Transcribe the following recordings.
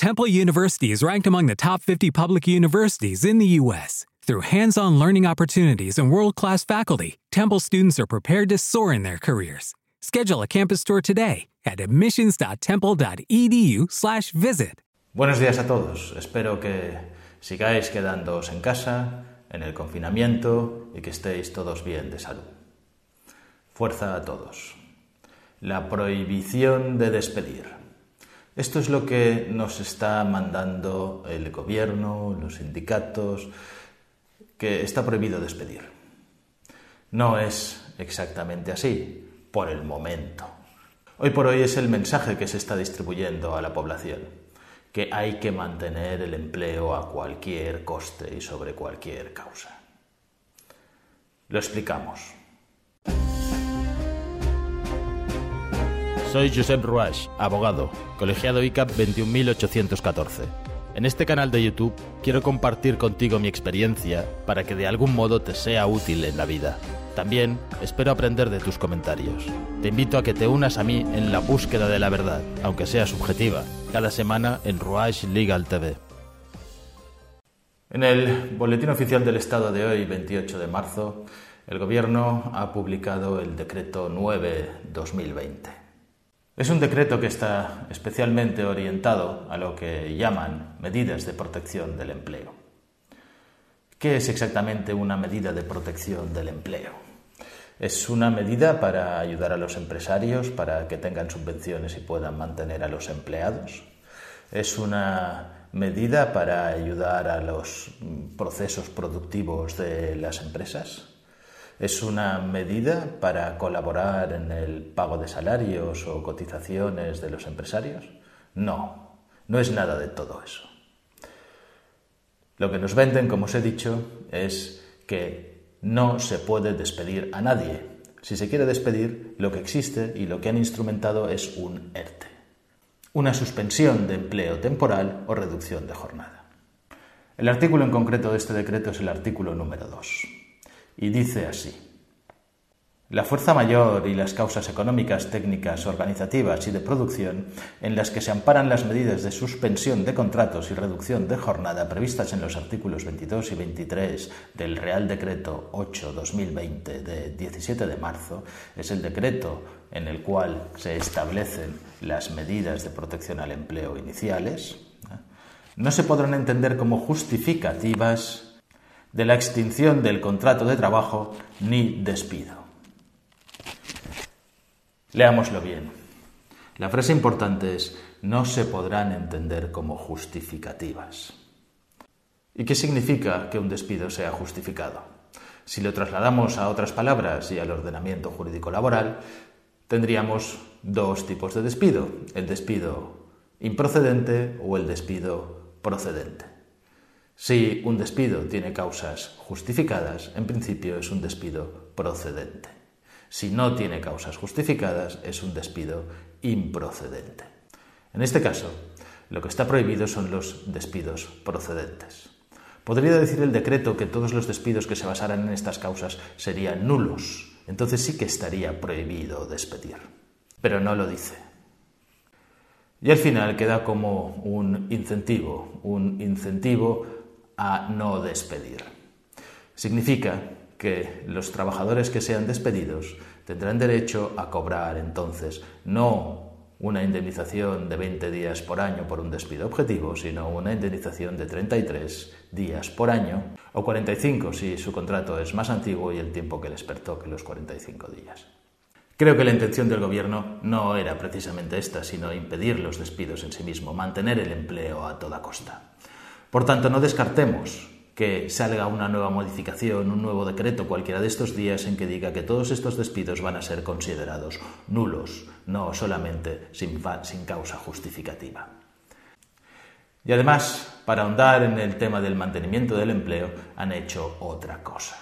Temple University is ranked among the top 50 public universities in the U.S. Through hands on learning opportunities and world class faculty, Temple students are prepared to soar in their careers. Schedule a campus tour today at admissions.temple.edu/slash visit. Buenos días a todos. Espero que sigáis quedándoos en casa, en el confinamiento y que estéis todos bien de salud. Fuerza a todos. La prohibición de despedir. Esto es lo que nos está mandando el gobierno, los sindicatos, que está prohibido despedir. No es exactamente así, por el momento. Hoy por hoy es el mensaje que se está distribuyendo a la población, que hay que mantener el empleo a cualquier coste y sobre cualquier causa. Lo explicamos. Soy Josep Ruach, abogado, colegiado ICAP 21814. En este canal de YouTube quiero compartir contigo mi experiencia para que de algún modo te sea útil en la vida. También espero aprender de tus comentarios. Te invito a que te unas a mí en la búsqueda de la verdad, aunque sea subjetiva, cada semana en Ruach Legal TV. En el Boletín Oficial del Estado de hoy, 28 de marzo, el Gobierno ha publicado el Decreto 9-2020. Es un decreto que está especialmente orientado a lo que llaman medidas de protección del empleo. ¿Qué es exactamente una medida de protección del empleo? Es una medida para ayudar a los empresarios para que tengan subvenciones y puedan mantener a los empleados. Es una medida para ayudar a los procesos productivos de las empresas. ¿Es una medida para colaborar en el pago de salarios o cotizaciones de los empresarios? No, no es nada de todo eso. Lo que nos venden, como os he dicho, es que no se puede despedir a nadie. Si se quiere despedir, lo que existe y lo que han instrumentado es un ERTE, una suspensión de empleo temporal o reducción de jornada. El artículo en concreto de este decreto es el artículo número 2 y dice así. La fuerza mayor y las causas económicas, técnicas, organizativas y de producción en las que se amparan las medidas de suspensión de contratos y reducción de jornada previstas en los artículos 22 y 23 del Real Decreto 8-2020 de 17 de marzo es el decreto en el cual se establecen las medidas de protección al empleo iniciales. No se podrán entender como justificativas de la extinción del contrato de trabajo ni despido. Leámoslo bien. La frase importante es no se podrán entender como justificativas. ¿Y qué significa que un despido sea justificado? Si lo trasladamos a otras palabras y al ordenamiento jurídico laboral, tendríamos dos tipos de despido, el despido improcedente o el despido procedente. Si un despido tiene causas justificadas, en principio es un despido procedente. Si no tiene causas justificadas, es un despido improcedente. En este caso, lo que está prohibido son los despidos procedentes. Podría decir el decreto que todos los despidos que se basaran en estas causas serían nulos. Entonces sí que estaría prohibido despedir. Pero no lo dice. Y al final queda como un incentivo, un incentivo a no despedir. Significa que los trabajadores que sean despedidos tendrán derecho a cobrar entonces no una indemnización de 20 días por año por un despido objetivo, sino una indemnización de 33 días por año o 45 si su contrato es más antiguo y el tiempo que les pertoque los 45 días. Creo que la intención del Gobierno no era precisamente esta, sino impedir los despidos en sí mismo, mantener el empleo a toda costa. Por tanto, no descartemos que salga una nueva modificación, un nuevo decreto cualquiera de estos días en que diga que todos estos despidos van a ser considerados nulos, no solamente sin, causa justificativa. Y además, para ahondar en el tema del mantenimiento del empleo, han hecho otra cosa.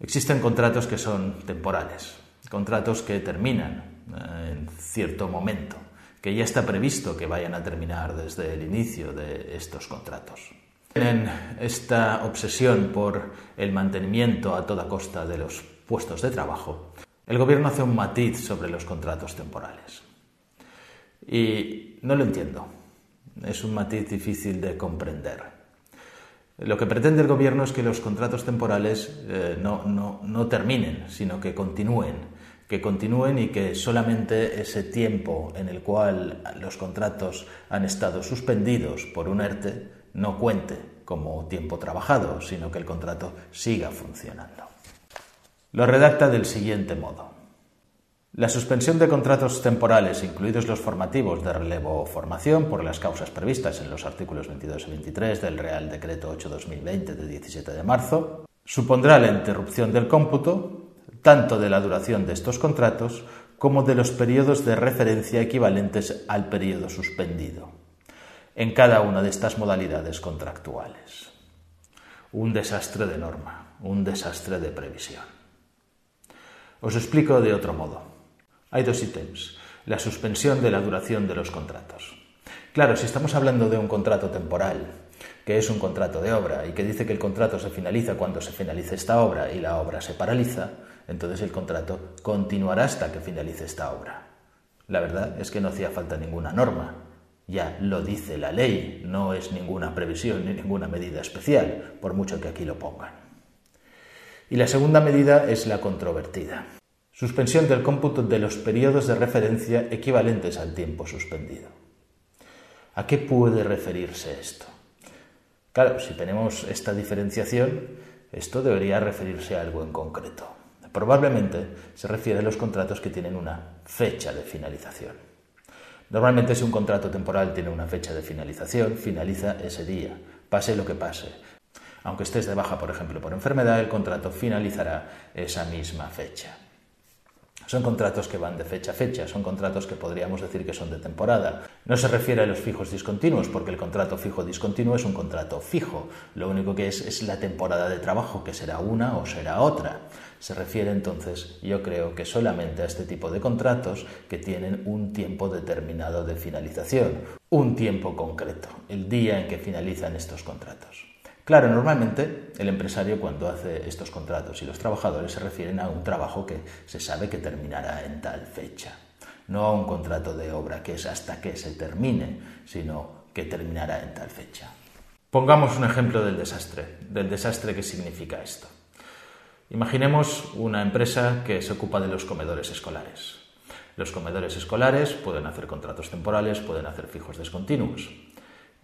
Existen contratos que son temporales, contratos que terminan eh, en cierto momento que ya está previsto que vayan a terminar desde el inicio de estos contratos. En esta obsesión por el mantenimiento a toda costa de los puestos de trabajo, el gobierno hace un matiz sobre los contratos temporales. Y no lo entiendo. es un matiz difícil de comprender. Lo que pretende el gobierno es que los contratos temporales eh, no, no terminen, sino que continúen, que continúen y que solamente ese tiempo en el cual los contratos han estado suspendidos por un ERTE no cuente como tiempo trabajado, sino que el contrato siga funcionando. Lo redacta del siguiente modo. La suspensión de contratos temporales, incluidos los formativos de relevo o formación, por las causas previstas en los artículos 22 y 23 del Real Decreto 8-2020 de 17 de marzo, supondrá la interrupción del cómputo tanto de la duración de estos contratos como de los periodos de referencia equivalentes al periodo suspendido, en cada una de estas modalidades contractuales. Un desastre de norma, un desastre de previsión. Os explico de otro modo. Hay dos ítems. La suspensión de la duración de los contratos. Claro, si estamos hablando de un contrato temporal, que es un contrato de obra y que dice que el contrato se finaliza cuando se finalice esta obra y la obra se paraliza, entonces el contrato continuará hasta que finalice esta obra. La verdad es que no hacía falta ninguna norma. Ya lo dice la ley, no es ninguna previsión ni ninguna medida especial, por mucho que aquí lo pongan. Y la segunda medida es la controvertida. Suspensión del cómputo de los periodos de referencia equivalentes al tiempo suspendido. ¿A qué puede referirse esto? Claro, si tenemos esta diferenciación, esto debería referirse a algo en concreto. Probablemente se refiere a los contratos que tienen una fecha de finalización. Normalmente si un contrato temporal tiene una fecha de finalización, finaliza ese día, pase lo que pase. Aunque estés de baja, por ejemplo, por enfermedad, el contrato finalizará esa misma fecha. Son contratos que van de fecha a fecha, son contratos que podríamos decir que son de temporada. No se refiere a los fijos discontinuos, porque el contrato fijo discontinuo es un contrato fijo. Lo único que es es la temporada de trabajo, que será una o será otra. Se refiere entonces, yo creo que solamente a este tipo de contratos que tienen un tiempo determinado de finalización, un tiempo concreto, el día en que finalizan estos contratos. Claro, normalmente el empresario cuando hace estos contratos y los trabajadores se refieren a un trabajo que se sabe que terminará en tal fecha, no a un contrato de obra que es hasta que se termine, sino que terminará en tal fecha. Pongamos un ejemplo del desastre, del desastre que significa esto. Imaginemos una empresa que se ocupa de los comedores escolares. Los comedores escolares pueden hacer contratos temporales, pueden hacer fijos discontinuos.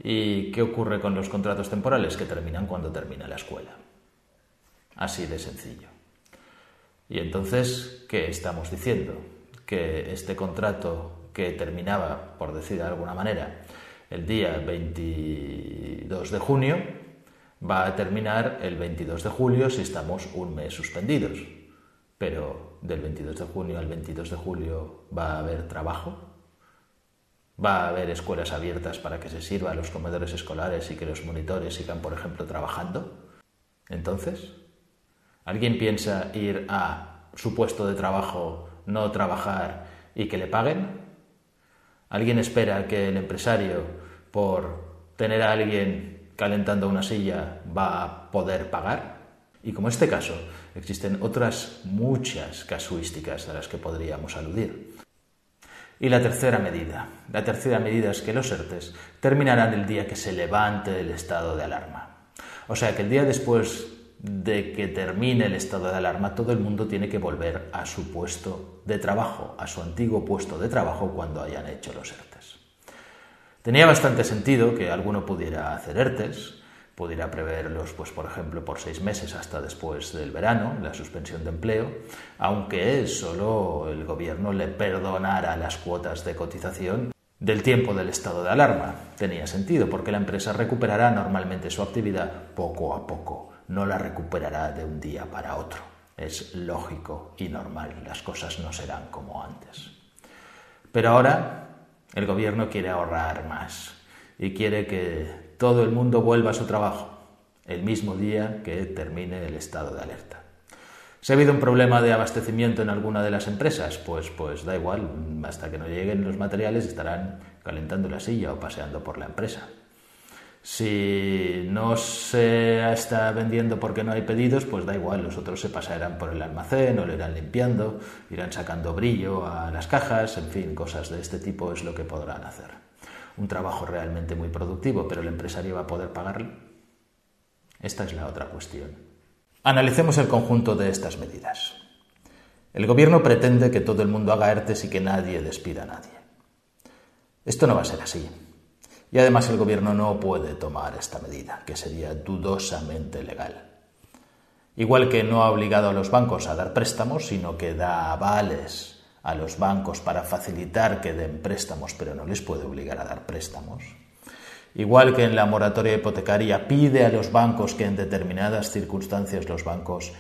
¿Y qué ocurre con los contratos temporales? Que terminan cuando termina la escuela. Así de sencillo. Y entonces, ¿qué estamos diciendo? Que este contrato que terminaba, por decir de alguna manera, el día 22 de junio, va a terminar el 22 de julio si estamos un mes suspendidos. Pero del 22 de junio al 22 de julio va a haber trabajo Va a haber escuelas abiertas para que se sirva a los comedores escolares y que los monitores sigan, por ejemplo, trabajando. Entonces, ¿alguien piensa ir a su puesto de trabajo, no trabajar y que le paguen? ¿Alguien espera que el empresario, por tener a alguien calentando una silla, va a poder pagar? Y como este caso, existen otras muchas casuísticas a las que podríamos aludir. Y la tercera medida. La tercera medida es que los ERTES terminarán el día que se levante el estado de alarma. O sea que el día después de que termine el estado de alarma, todo el mundo tiene que volver a su puesto de trabajo, a su antiguo puesto de trabajo cuando hayan hecho los ERTES. Tenía bastante sentido que alguno pudiera hacer ERTES, pudiera preverlos, pues, por ejemplo, por seis meses hasta después del verano, la suspensión de empleo, aunque solo el gobierno le perdonara las cuotas de cotización del tiempo del estado de alarma. Tenía sentido, porque la empresa recuperará normalmente su actividad poco a poco, no la recuperará de un día para otro. Es lógico y normal, las cosas no serán como antes. Pero ahora el gobierno quiere ahorrar más y quiere que todo el mundo vuelva a su trabajo el mismo día que termine el estado de alerta. Si ha habido un problema de abastecimiento en alguna de las empresas, pues, pues da igual, hasta que no lleguen los materiales estarán calentando la silla o paseando por la empresa. Si no se está vendiendo porque no hay pedidos, pues da igual, los otros se pasarán por el almacén o lo irán limpiando, irán sacando brillo a las cajas, en fin, cosas de este tipo es lo que podrán hacer. Un trabajo realmente muy productivo, pero el empresario va a poder pagarlo. Esta es la otra cuestión. Analicemos el conjunto de estas medidas. El gobierno pretende que todo el mundo haga ERTES y que nadie despida a nadie. Esto no va a ser así. Y además el gobierno no puede tomar esta medida, que sería dudosamente legal. Igual que no ha obligado a los bancos a dar préstamos, sino que da avales a los bancos para facilitar que den préstamos, pero no les puede obligar a dar préstamos. Igual que en la moratoria hipotecaria pide a los bancos que en determinadas circunstancias los bancos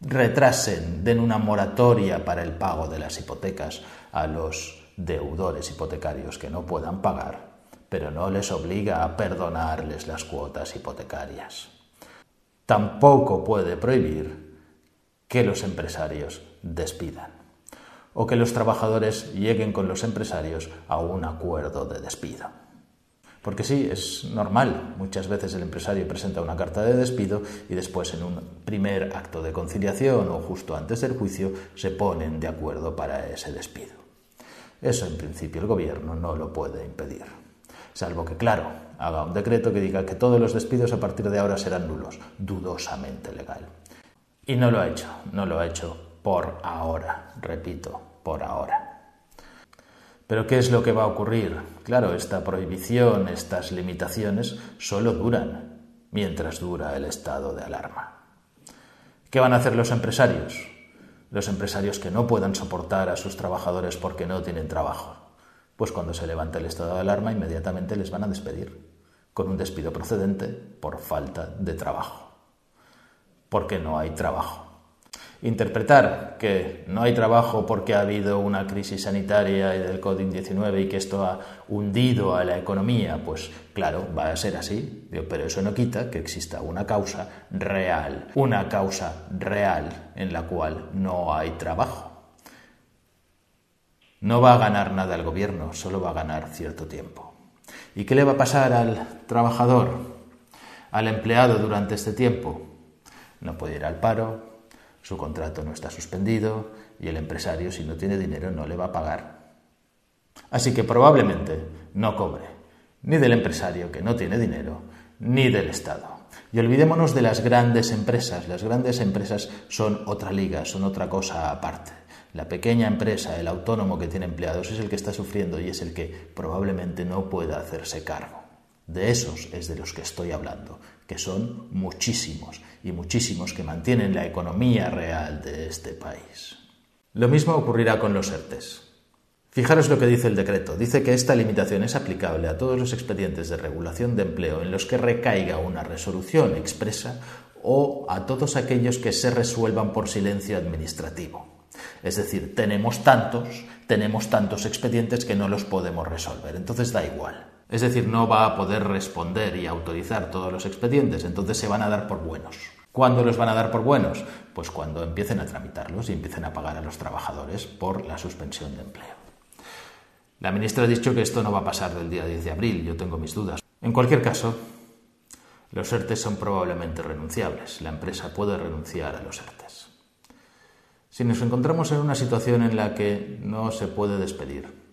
retrasen, den una moratoria para el pago de las hipotecas a los deudores hipotecarios que no puedan pagar, pero no les obliga a perdonarles las cuotas hipotecarias. Tampoco puede prohibir que los empresarios despidan o que los trabajadores lleguen con los empresarios a un acuerdo de despido. Porque sí, es normal. Muchas veces el empresario presenta una carta de despido y después en un primer acto de conciliación o justo antes del juicio se ponen de acuerdo para ese despido. Eso en principio el gobierno no lo puede impedir. Salvo que, claro, haga un decreto que diga que todos los despidos a partir de ahora serán nulos, dudosamente legal. Y no lo ha hecho, no lo ha hecho por ahora, repito, por ahora. Pero ¿qué es lo que va a ocurrir? Claro, esta prohibición, estas limitaciones solo duran mientras dura el estado de alarma. ¿Qué van a hacer los empresarios? Los empresarios que no puedan soportar a sus trabajadores porque no tienen trabajo. Pues cuando se levanta el estado de alarma inmediatamente les van a despedir, con un despido procedente por falta de trabajo. Porque no hay trabajo. Interpretar que no hay trabajo porque ha habido una crisis sanitaria y del COVID-19 y que esto ha hundido a la economía, pues claro, va a ser así, pero eso no quita que exista una causa real, una causa real en la cual no hay trabajo. No va a ganar nada el gobierno, solo va a ganar cierto tiempo. ¿Y qué le va a pasar al trabajador, al empleado durante este tiempo? No puede ir al paro, su contrato no está suspendido y el empresario, si no tiene dinero, no le va a pagar. Así que probablemente no cobre ni del empresario que no tiene dinero, ni del Estado. Y olvidémonos de las grandes empresas. Las grandes empresas son otra liga, son otra cosa aparte. La pequeña empresa, el autónomo que tiene empleados, es el que está sufriendo y es el que probablemente no pueda hacerse cargo. De esos es de los que estoy hablando, que son muchísimos y muchísimos que mantienen la economía real de este país. Lo mismo ocurrirá con los ERTES. Fijaros lo que dice el decreto. Dice que esta limitación es aplicable a todos los expedientes de regulación de empleo en los que recaiga una resolución expresa o a todos aquellos que se resuelvan por silencio administrativo. Es decir, tenemos tantos, tenemos tantos expedientes que no los podemos resolver. Entonces da igual. Es decir, no va a poder responder y autorizar todos los expedientes, entonces se van a dar por buenos. ¿Cuándo los van a dar por buenos? Pues cuando empiecen a tramitarlos y empiecen a pagar a los trabajadores por la suspensión de empleo. La ministra ha dicho que esto no va a pasar del día 10 de abril, yo tengo mis dudas. En cualquier caso, los ERTES son probablemente renunciables. La empresa puede renunciar a los ERTES. Si nos encontramos en una situación en la que no se puede despedir,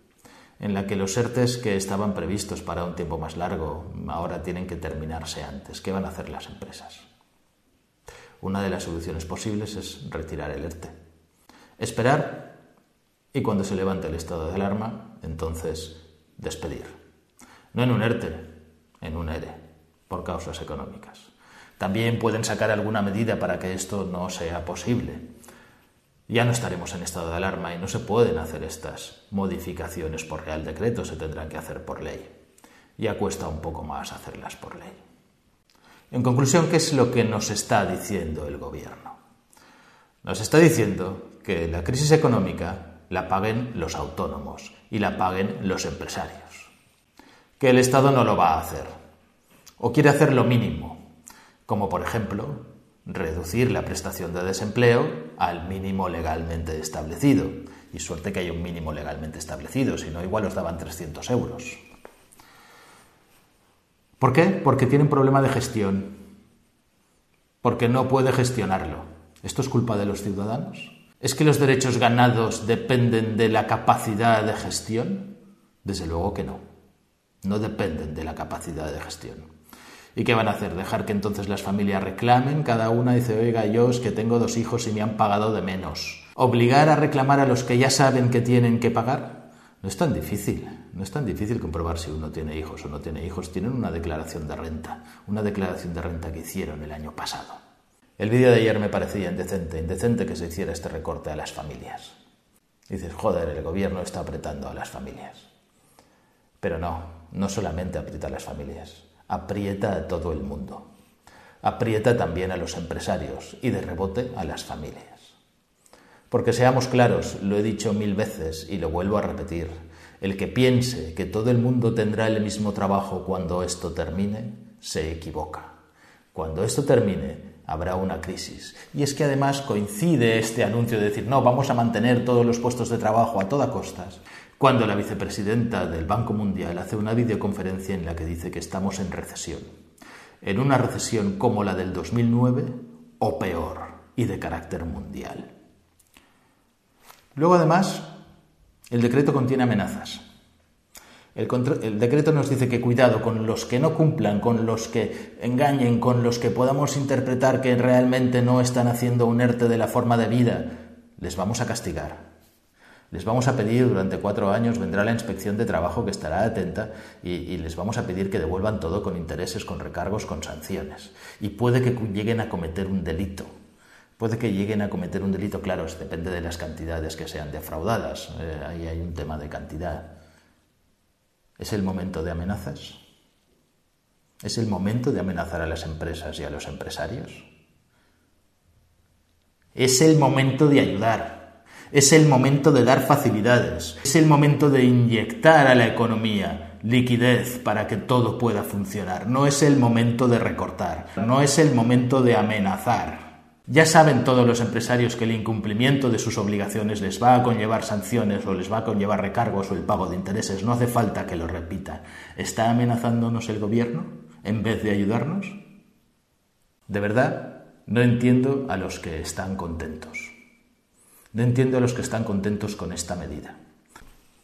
en la que los ERTES que estaban previstos para un tiempo más largo ahora tienen que terminarse antes. ¿Qué van a hacer las empresas? Una de las soluciones posibles es retirar el ERTE. Esperar y cuando se levante el estado de alarma, entonces despedir. No en un ERTE, en un ERE, por causas económicas. También pueden sacar alguna medida para que esto no sea posible ya no estaremos en estado de alarma y no se pueden hacer estas modificaciones por real decreto, se tendrán que hacer por ley. Ya cuesta un poco más hacerlas por ley. En conclusión, ¿qué es lo que nos está diciendo el gobierno? Nos está diciendo que la crisis económica la paguen los autónomos y la paguen los empresarios. Que el Estado no lo va a hacer. O quiere hacer lo mínimo, como por ejemplo reducir la prestación de desempleo al mínimo legalmente establecido. Y suerte que hay un mínimo legalmente establecido, si no igual os daban 300 euros. ¿Por qué? Porque tiene un problema de gestión. Porque no puede gestionarlo. ¿Esto es culpa de los ciudadanos? ¿Es que los derechos ganados dependen de la capacidad de gestión? Desde luego que no. no dependen de la capacidad de gestión. ¿Y qué van a hacer? ¿Dejar que entonces las familias reclamen? Cada una dice, oiga, yo es que tengo dos hijos y me han pagado de menos. ¿Obligar a reclamar a los que ya saben que tienen que pagar? No es tan difícil. No es tan difícil comprobar si uno tiene hijos o no tiene hijos. Tienen una declaración de renta. Una declaración de renta que hicieron el año pasado. El vídeo de ayer me parecía indecente, indecente que se hiciera este recorte a las familias. dices, joder, el gobierno está apretando a las familias. Pero no, no solamente aprieta a las familias, aprieta a todo el mundo. Aprieta también a los empresarios y de rebote a las familias. Porque seamos claros, lo he dicho mil veces y lo vuelvo a repetir, el que piense que todo el mundo tendrá el mismo trabajo cuando esto termine, se equivoca. Cuando esto termine, habrá una crisis. Y es que además coincide este anuncio de decir, no, vamos a mantener todos los puestos de trabajo a toda costa, cuando la vicepresidenta del Banco Mundial hace una videoconferencia en la que dice que estamos en recesión. En una recesión como la del 2009 o peor y de carácter mundial. Luego además, el decreto contiene amenazas. El, decreto nos dice que cuidado con los que no cumplan, con los que engañen, con los que podamos interpretar que realmente no están haciendo un ERTE de la forma de vida, les vamos a castigar. Les vamos a pedir durante cuatro años, vendrá la inspección de trabajo que estará atenta y, les vamos a pedir que devuelvan todo con intereses, con recargos, con sanciones. Y puede que lleguen a cometer un delito. Puede que lleguen a cometer un delito, claro, depende de las cantidades que sean defraudadas. Eh, ahí hay un tema de cantidad. ¿Es el momento de amenazas? ¿Es el momento de amenazar a las empresas y a los empresarios? Es el momento de ayudar. Es el momento de dar facilidades. Es el momento de inyectar a la economía liquidez para que todo pueda funcionar. No es el momento de recortar. No es el momento de amenazar. Ya saben todos los empresarios que el incumplimiento de sus obligaciones les va a conllevar sanciones o les va a conllevar recargos o el pago de intereses. No hace falta que lo repita. ¿Está amenazándonos el gobierno en vez de ayudarnos? De verdad, no entiendo a los que están contentos. No entiendo a los que están contentos con esta medida.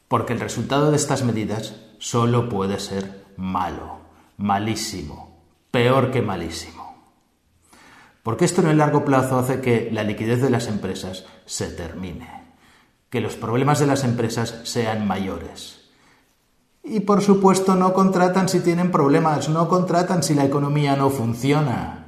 Porque el resultado de estas medidas solo puede ser malo, malísimo, peor que malísimo. Porque esto en el largo plazo hace que la liquidez de las empresas se termine, que los problemas de las empresas sean mayores. Y por supuesto no contratan si tienen problemas, no contratan si la economía no funciona.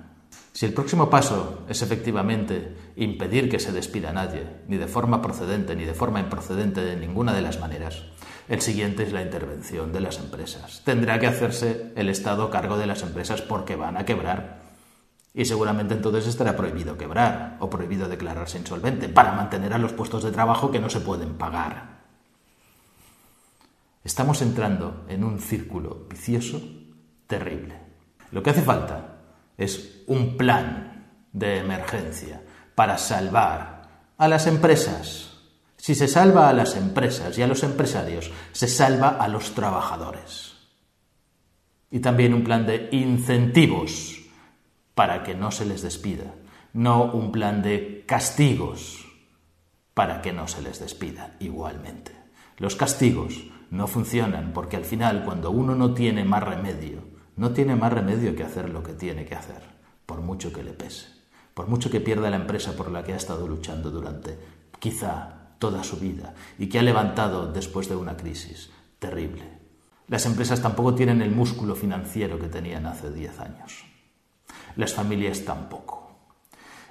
Si el próximo paso es efectivamente impedir que se despida a nadie, ni de forma procedente ni de forma improcedente de ninguna de las maneras, el siguiente es la intervención de las empresas. Tendrá que hacerse el Estado cargo de las empresas porque van a quebrar. Y seguramente entonces estará prohibido quebrar o prohibido declararse insolvente para mantener a los puestos de trabajo que no se pueden pagar. Estamos entrando en un círculo vicioso terrible. Lo que hace falta es un plan de emergencia para salvar a las empresas. Si se salva a las empresas y a los empresarios, se salva a los trabajadores. Y también un plan de incentivos para que no se les despida, no un plan de castigos para que no se les despida igualmente. Los castigos no funcionan porque al final cuando uno no tiene más remedio, no tiene más remedio que hacer lo que tiene que hacer, por mucho que le pese, por mucho que pierda la empresa por la que ha estado luchando durante quizá toda su vida y que ha levantado después de una crisis terrible. Las empresas tampoco tienen el músculo financiero que tenían hace diez años. Las familias tampoco.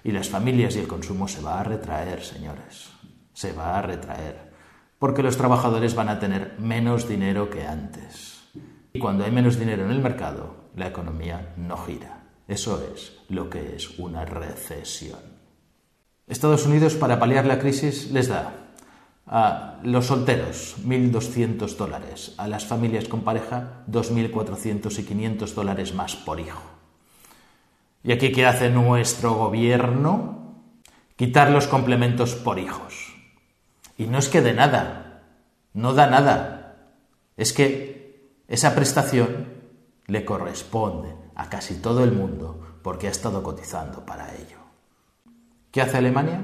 Y las familias y el consumo se va a retraer, señores. Se va a retraer. Porque los trabajadores van a tener menos dinero que antes. Y cuando hay menos dinero en el mercado, la economía no gira. Eso es lo que es una recesión. Estados Unidos, para paliar la crisis, les da a los solteros 1.200 dólares, a las familias con pareja 2.400 y 500 dólares más por hijo. ¿Y aquí qué hace nuestro gobierno? Quitar los complementos por hijos. Y no es que de nada, no da nada. Es que esa prestación le corresponde a casi todo el mundo porque ha estado cotizando para ello. ¿Qué hace Alemania?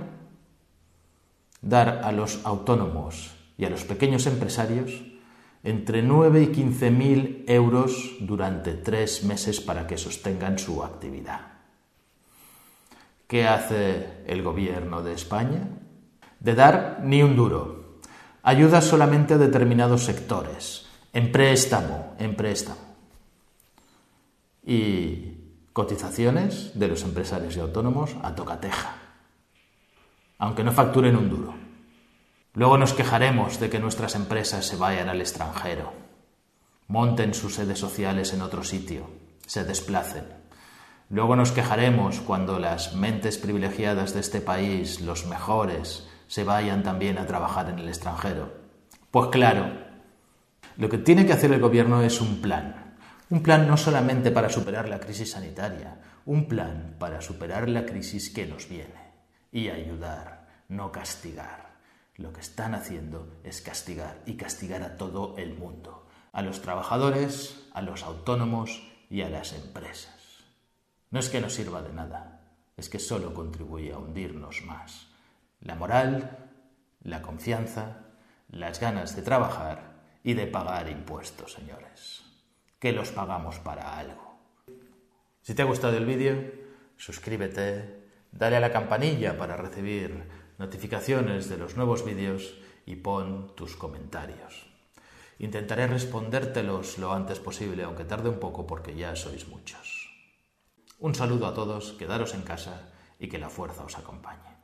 Dar a los autónomos y a los pequeños empresarios entre 9 y 15 mil euros durante tres meses para que sostengan su actividad. ¿Qué hace el gobierno de España? De dar ni un duro. Ayuda solamente a determinados sectores. En préstamo, en préstamo. Y cotizaciones de los empresarios y autónomos a tocateja. Aunque no facturen un duro. Luego nos quejaremos de que nuestras empresas se vayan al extranjero, monten sus sedes sociales en otro sitio, se desplacen. Luego nos quejaremos cuando las mentes privilegiadas de este país, los mejores, se vayan también a trabajar en el extranjero. Pues claro, lo que tiene que hacer el gobierno es un plan. Un plan no solamente para superar la crisis sanitaria, un plan para superar la crisis que nos viene y ayudar, no castigar. Lo que están haciendo es castigar y castigar a todo el mundo, a los trabajadores, a los autónomos y a las empresas. No es que no sirva de nada, es que solo contribuye a hundirnos más. La moral, la confianza, las ganas de trabajar y de pagar impuestos, señores. Que los pagamos para algo. Si te ha gustado el vídeo, suscríbete, dale a la campanilla para recibir notificaciones de los nuevos vídeos y pon tus comentarios. Intentaré respondértelos lo antes posible, aunque tarde un poco porque ya sois muchos. Un saludo a todos, quedaros en casa y que la fuerza os acompañe.